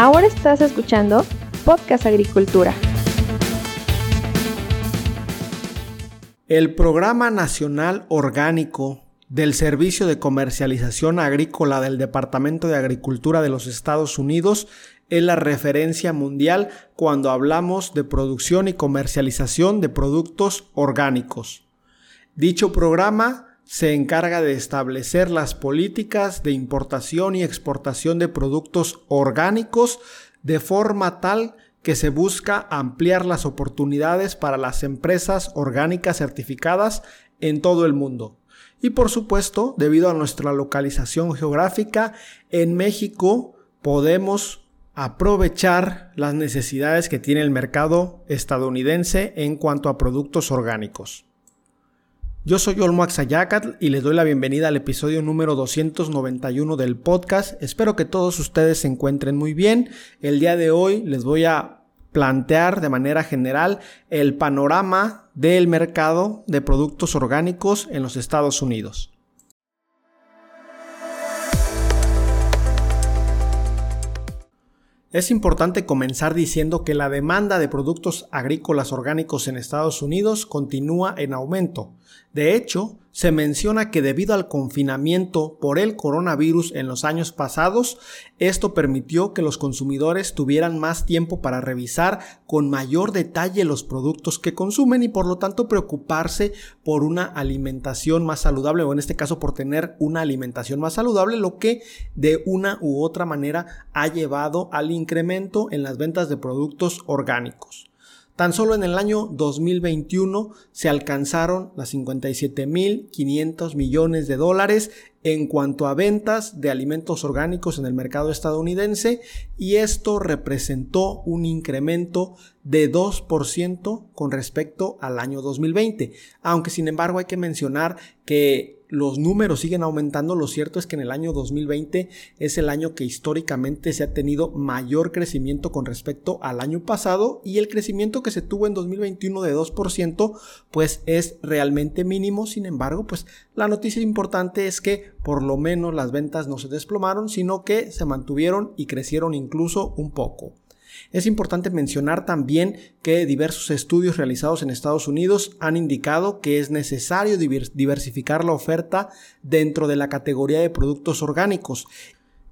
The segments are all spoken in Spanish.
Ahora estás escuchando Podcast Agricultura. El Programa Nacional Orgánico del Servicio de Comercialización Agrícola del Departamento de Agricultura de los Estados Unidos es la referencia mundial cuando hablamos de producción y comercialización de productos orgánicos. Dicho programa se encarga de establecer las políticas de importación y exportación de productos orgánicos de forma tal que se busca ampliar las oportunidades para las empresas orgánicas certificadas en todo el mundo. Y por supuesto, debido a nuestra localización geográfica, en México podemos aprovechar las necesidades que tiene el mercado estadounidense en cuanto a productos orgánicos. Yo soy Olmo Axayacatl y les doy la bienvenida al episodio número 291 del podcast. Espero que todos ustedes se encuentren muy bien. El día de hoy les voy a plantear de manera general el panorama del mercado de productos orgánicos en los Estados Unidos. Es importante comenzar diciendo que la demanda de productos agrícolas orgánicos en Estados Unidos continúa en aumento. De hecho, se menciona que debido al confinamiento por el coronavirus en los años pasados, esto permitió que los consumidores tuvieran más tiempo para revisar con mayor detalle los productos que consumen y por lo tanto preocuparse por una alimentación más saludable o en este caso por tener una alimentación más saludable, lo que de una u otra manera ha llevado al incremento en las ventas de productos orgánicos. Tan solo en el año 2021 se alcanzaron las 57.500 millones de dólares en cuanto a ventas de alimentos orgánicos en el mercado estadounidense y esto representó un incremento de 2% con respecto al año 2020. Aunque sin embargo hay que mencionar que los números siguen aumentando, lo cierto es que en el año 2020 es el año que históricamente se ha tenido mayor crecimiento con respecto al año pasado y el crecimiento que se tuvo en 2021 de 2% pues es realmente mínimo, sin embargo pues la noticia importante es que por lo menos las ventas no se desplomaron, sino que se mantuvieron y crecieron incluso un poco. Es importante mencionar también que diversos estudios realizados en Estados Unidos han indicado que es necesario diversificar la oferta dentro de la categoría de productos orgánicos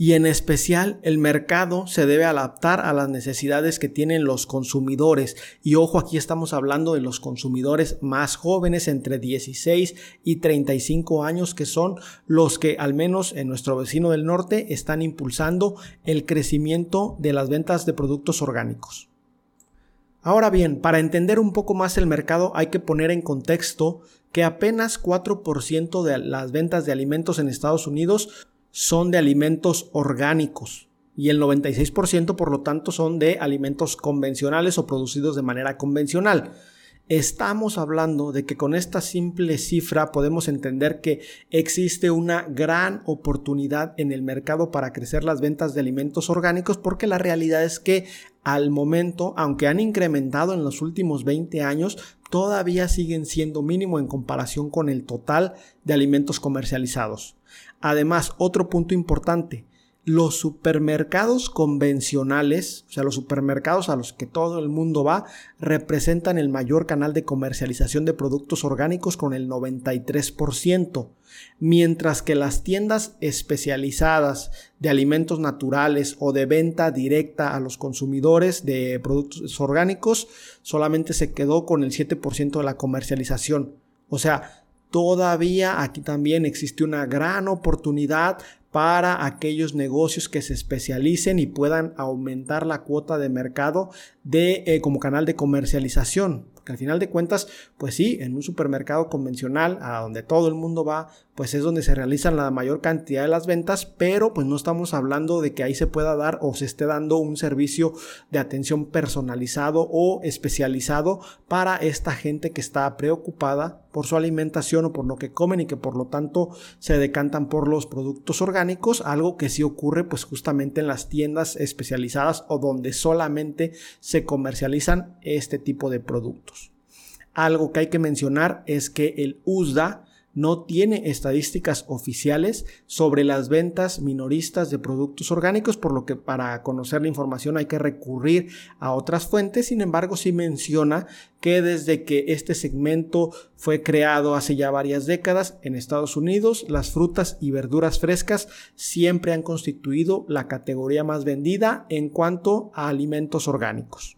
y en especial el mercado se debe adaptar a las necesidades que tienen los consumidores. Y ojo, aquí estamos hablando de los consumidores más jóvenes entre 16 y 35 años que son los que al menos en nuestro vecino del norte están impulsando el crecimiento de las ventas de productos orgánicos. Ahora bien, para entender un poco más el mercado hay que poner en contexto que apenas 4% de las ventas de alimentos en Estados Unidos son de alimentos orgánicos y el 96% por lo tanto son de alimentos convencionales o producidos de manera convencional. Estamos hablando de que con esta simple cifra podemos entender que existe una gran oportunidad en el mercado para crecer las ventas de alimentos orgánicos porque la realidad es que al momento, aunque han incrementado en los últimos 20 años, todavía siguen siendo mínimo en comparación con el total de alimentos comercializados. Además, otro punto importante, los supermercados convencionales, o sea, los supermercados a los que todo el mundo va, representan el mayor canal de comercialización de productos orgánicos con el 93%, mientras que las tiendas especializadas de alimentos naturales o de venta directa a los consumidores de productos orgánicos solamente se quedó con el 7% de la comercialización. O sea, Todavía aquí también existe una gran oportunidad para aquellos negocios que se especialicen y puedan aumentar la cuota de mercado de eh, como canal de comercialización. Al final de cuentas, pues sí, en un supermercado convencional, a donde todo el mundo va, pues es donde se realizan la mayor cantidad de las ventas, pero pues no estamos hablando de que ahí se pueda dar o se esté dando un servicio de atención personalizado o especializado para esta gente que está preocupada por su alimentación o por lo que comen y que por lo tanto se decantan por los productos orgánicos, algo que sí ocurre pues justamente en las tiendas especializadas o donde solamente se comercializan este tipo de productos. Algo que hay que mencionar es que el USDA no tiene estadísticas oficiales sobre las ventas minoristas de productos orgánicos, por lo que para conocer la información hay que recurrir a otras fuentes. Sin embargo, sí menciona que desde que este segmento fue creado hace ya varias décadas en Estados Unidos, las frutas y verduras frescas siempre han constituido la categoría más vendida en cuanto a alimentos orgánicos.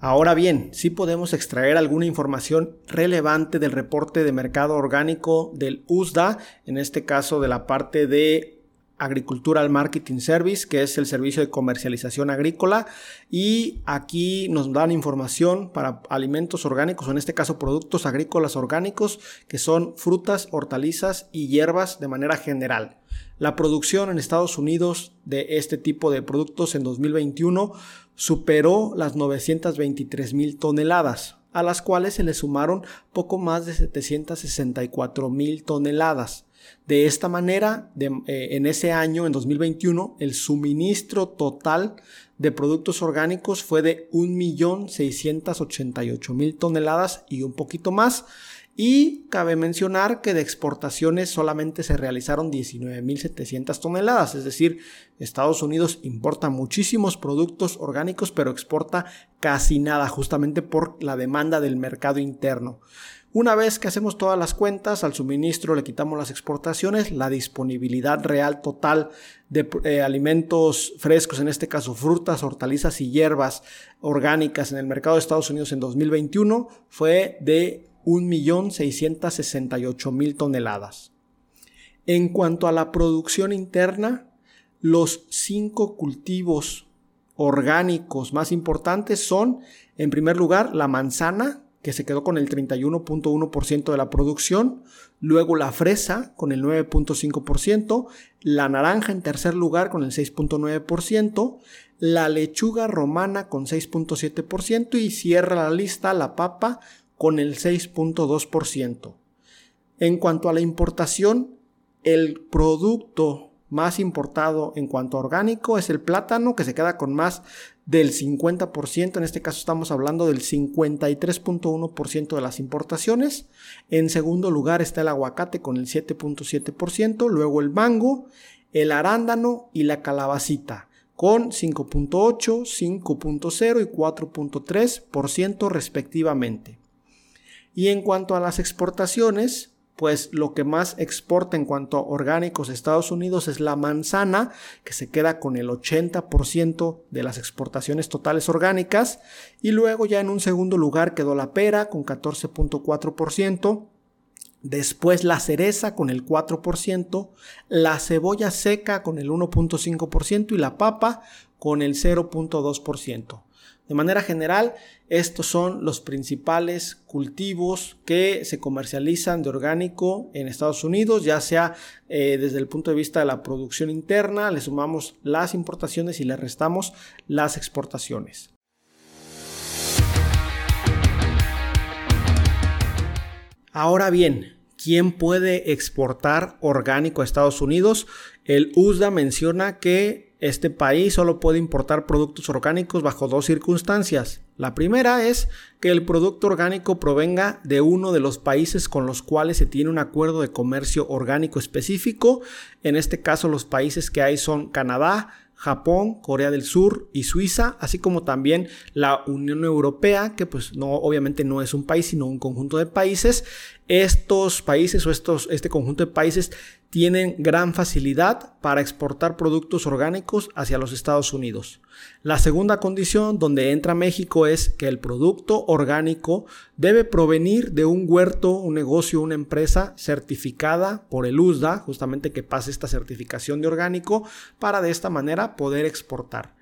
Ahora bien, sí podemos extraer alguna información relevante del reporte de mercado orgánico del USDA, en este caso de la parte de Agricultural Marketing Service, que es el servicio de comercialización agrícola. Y aquí nos dan información para alimentos orgánicos, o en este caso productos agrícolas orgánicos, que son frutas, hortalizas y hierbas de manera general. La producción en Estados Unidos de este tipo de productos en 2021 superó las 923 mil toneladas, a las cuales se le sumaron poco más de 764 mil toneladas. De esta manera, eh, en ese año, en 2021, el suministro total de productos orgánicos fue de 1.688.000 toneladas y un poquito más. Y cabe mencionar que de exportaciones solamente se realizaron 19.700 toneladas, es decir, Estados Unidos importa muchísimos productos orgánicos, pero exporta casi nada, justamente por la demanda del mercado interno. Una vez que hacemos todas las cuentas, al suministro le quitamos las exportaciones, la disponibilidad real total de eh, alimentos frescos, en este caso frutas, hortalizas y hierbas orgánicas en el mercado de Estados Unidos en 2021 fue de 1.668.000 toneladas. En cuanto a la producción interna, los cinco cultivos orgánicos más importantes son, en primer lugar, la manzana, que se quedó con el 31.1% de la producción, luego la fresa con el 9.5%, la naranja en tercer lugar con el 6.9%, la lechuga romana con 6.7% y cierra la lista la papa con el 6.2%. En cuanto a la importación, el producto más importado en cuanto a orgánico es el plátano, que se queda con más del 50%, en este caso estamos hablando del 53.1% de las importaciones. En segundo lugar está el aguacate con el 7.7%, luego el mango, el arándano y la calabacita con 5.8, 5.0 y 4.3% respectivamente. Y en cuanto a las exportaciones, pues lo que más exporta en cuanto a orgánicos Estados Unidos es la manzana, que se queda con el 80% de las exportaciones totales orgánicas, y luego ya en un segundo lugar quedó la pera con 14.4%, después la cereza con el 4%, la cebolla seca con el 1.5% y la papa con el 0.2%. De manera general, estos son los principales cultivos que se comercializan de orgánico en Estados Unidos, ya sea eh, desde el punto de vista de la producción interna, le sumamos las importaciones y le restamos las exportaciones. Ahora bien, ¿quién puede exportar orgánico a Estados Unidos? El USDA menciona que este país solo puede importar productos orgánicos bajo dos circunstancias. La primera es que el producto orgánico provenga de uno de los países con los cuales se tiene un acuerdo de comercio orgánico específico. En este caso los países que hay son Canadá, Japón, Corea del Sur y Suiza, así como también la Unión Europea, que pues no, obviamente no es un país, sino un conjunto de países. Estos países o estos, este conjunto de países tienen gran facilidad para exportar productos orgánicos hacia los Estados Unidos. La segunda condición donde entra México es que el producto orgánico debe provenir de un huerto, un negocio, una empresa certificada por el USDA, justamente que pase esta certificación de orgánico para de esta manera poder exportar.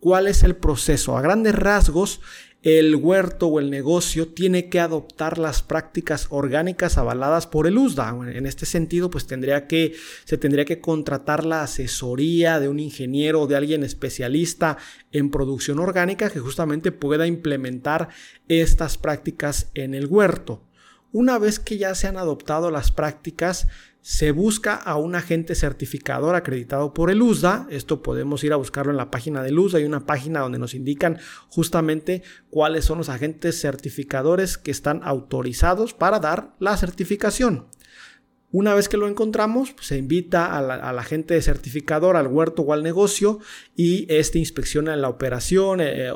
¿Cuál es el proceso? A grandes rasgos, el huerto o el negocio tiene que adoptar las prácticas orgánicas avaladas por el USDA. En este sentido, pues tendría que, se tendría que contratar la asesoría de un ingeniero o de alguien especialista en producción orgánica que justamente pueda implementar estas prácticas en el huerto. Una vez que ya se han adoptado las prácticas, se busca a un agente certificador acreditado por el USDA. Esto podemos ir a buscarlo en la página del USDA. Hay una página donde nos indican justamente cuáles son los agentes certificadores que están autorizados para dar la certificación. Una vez que lo encontramos, pues, se invita al agente certificador al huerto o al negocio y este inspecciona la operación, eh,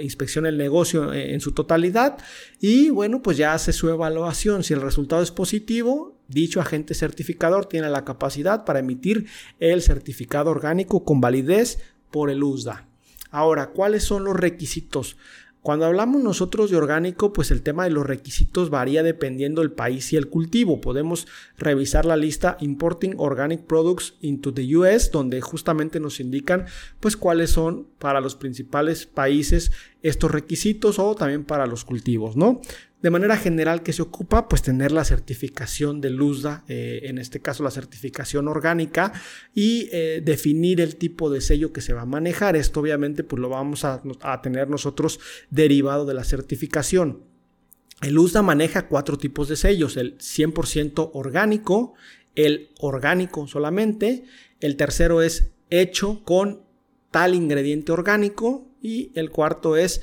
inspecciona el negocio en, en su totalidad y bueno, pues ya hace su evaluación. Si el resultado es positivo, dicho agente certificador tiene la capacidad para emitir el certificado orgánico con validez por el USDA. Ahora, ¿cuáles son los requisitos? Cuando hablamos nosotros de orgánico, pues el tema de los requisitos varía dependiendo del país y el cultivo. Podemos revisar la lista Importing Organic Products into the US, donde justamente nos indican pues cuáles son para los principales países estos requisitos o también para los cultivos, ¿no? De manera general que se ocupa, pues tener la certificación de LUSDA, eh, en este caso la certificación orgánica, y eh, definir el tipo de sello que se va a manejar. Esto obviamente pues lo vamos a, a tener nosotros derivado de la certificación. El USDA maneja cuatro tipos de sellos, el 100% orgánico, el orgánico solamente, el tercero es hecho con tal ingrediente orgánico y el cuarto es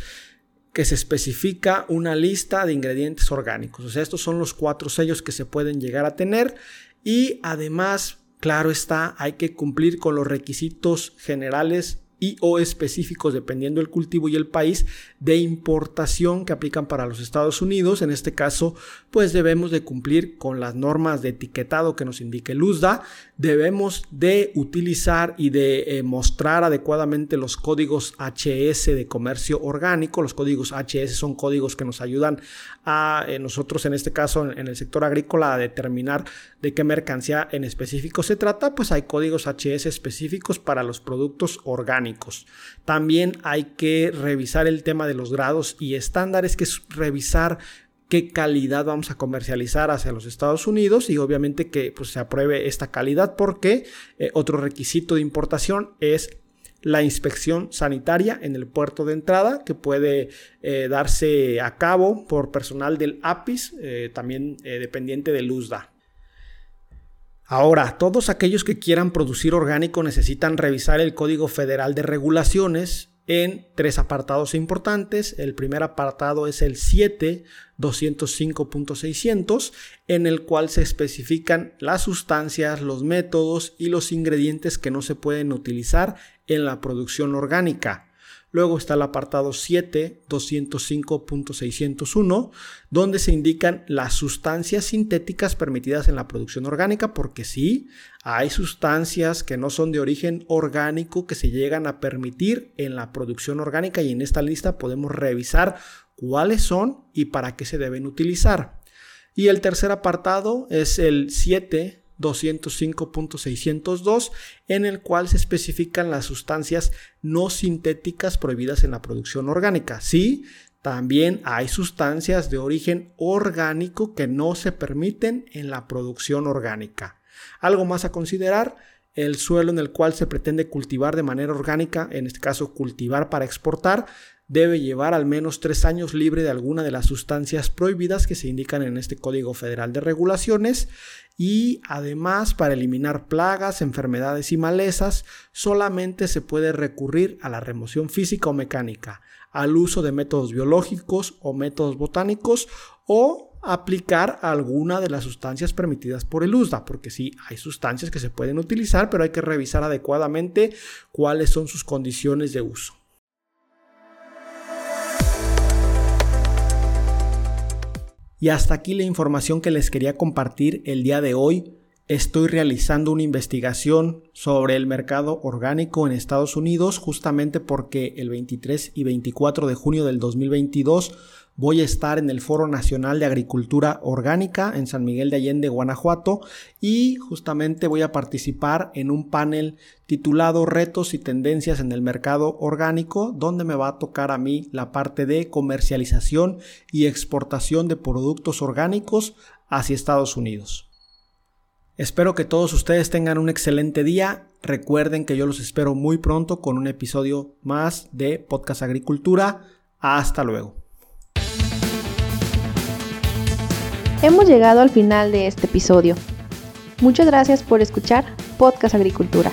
que se especifica una lista de ingredientes orgánicos. O sea, estos son los cuatro sellos que se pueden llegar a tener y además, claro está, hay que cumplir con los requisitos generales y o específicos dependiendo del cultivo y el país de importación que aplican para los Estados Unidos. En este caso, pues debemos de cumplir con las normas de etiquetado que nos indique el USDA. Debemos de utilizar y de eh, mostrar adecuadamente los códigos HS de comercio orgánico. Los códigos HS son códigos que nos ayudan a eh, nosotros, en este caso, en, en el sector agrícola, a determinar de qué mercancía en específico se trata. Pues hay códigos HS específicos para los productos orgánicos también hay que revisar el tema de los grados y estándares, que es revisar qué calidad vamos a comercializar hacia los Estados Unidos y obviamente que pues, se apruebe esta calidad porque eh, otro requisito de importación es la inspección sanitaria en el puerto de entrada que puede eh, darse a cabo por personal del APIS, eh, también dependiente del USDA. Ahora, todos aquellos que quieran producir orgánico necesitan revisar el Código Federal de Regulaciones en tres apartados importantes. El primer apartado es el 7.205.600, en el cual se especifican las sustancias, los métodos y los ingredientes que no se pueden utilizar en la producción orgánica. Luego está el apartado 7, 205.601, donde se indican las sustancias sintéticas permitidas en la producción orgánica, porque sí, hay sustancias que no son de origen orgánico que se llegan a permitir en la producción orgánica y en esta lista podemos revisar cuáles son y para qué se deben utilizar. Y el tercer apartado es el 7 205.602 en el cual se especifican las sustancias no sintéticas prohibidas en la producción orgánica. Sí, también hay sustancias de origen orgánico que no se permiten en la producción orgánica. Algo más a considerar, el suelo en el cual se pretende cultivar de manera orgánica, en este caso cultivar para exportar, debe llevar al menos tres años libre de alguna de las sustancias prohibidas que se indican en este Código Federal de Regulaciones y además para eliminar plagas, enfermedades y malezas solamente se puede recurrir a la remoción física o mecánica, al uso de métodos biológicos o métodos botánicos o aplicar alguna de las sustancias permitidas por el USDA, porque sí hay sustancias que se pueden utilizar, pero hay que revisar adecuadamente cuáles son sus condiciones de uso. Y hasta aquí la información que les quería compartir el día de hoy. Estoy realizando una investigación sobre el mercado orgánico en Estados Unidos justamente porque el 23 y 24 de junio del 2022 Voy a estar en el Foro Nacional de Agricultura Orgánica en San Miguel de Allende, Guanajuato, y justamente voy a participar en un panel titulado Retos y Tendencias en el Mercado Orgánico, donde me va a tocar a mí la parte de comercialización y exportación de productos orgánicos hacia Estados Unidos. Espero que todos ustedes tengan un excelente día. Recuerden que yo los espero muy pronto con un episodio más de Podcast Agricultura. Hasta luego. Hemos llegado al final de este episodio. Muchas gracias por escuchar Podcast Agricultura.